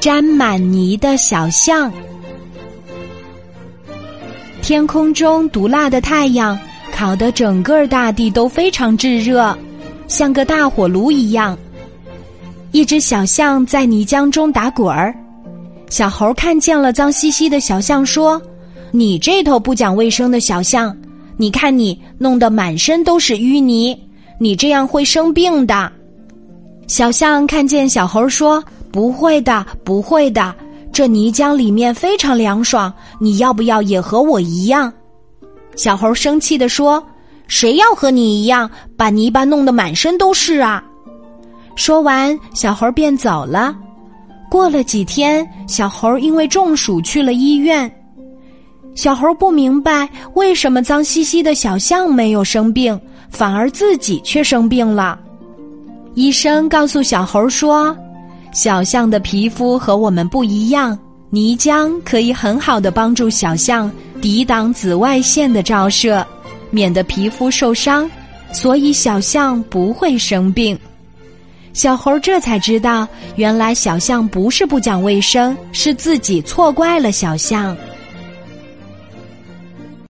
沾满泥的小象。天空中毒辣的太阳烤得整个大地都非常炙热，像个大火炉一样。一只小象在泥浆中打滚儿，小猴看见了脏兮兮的小象，说：“你这头不讲卫生的小象，你看你弄得满身都是淤泥，你这样会生病的。”小象看见小猴说：“不会的，不会的，这泥浆里面非常凉爽，你要不要也和我一样？”小猴生气地说：“谁要和你一样，把泥巴弄得满身都是啊！”说完，小猴便走了。过了几天，小猴因为中暑去了医院。小猴不明白为什么脏兮兮的小象没有生病，反而自己却生病了。医生告诉小猴说：“小象的皮肤和我们不一样，泥浆可以很好的帮助小象抵挡紫外线的照射，免得皮肤受伤，所以小象不会生病。”小猴这才知道，原来小象不是不讲卫生，是自己错怪了小象。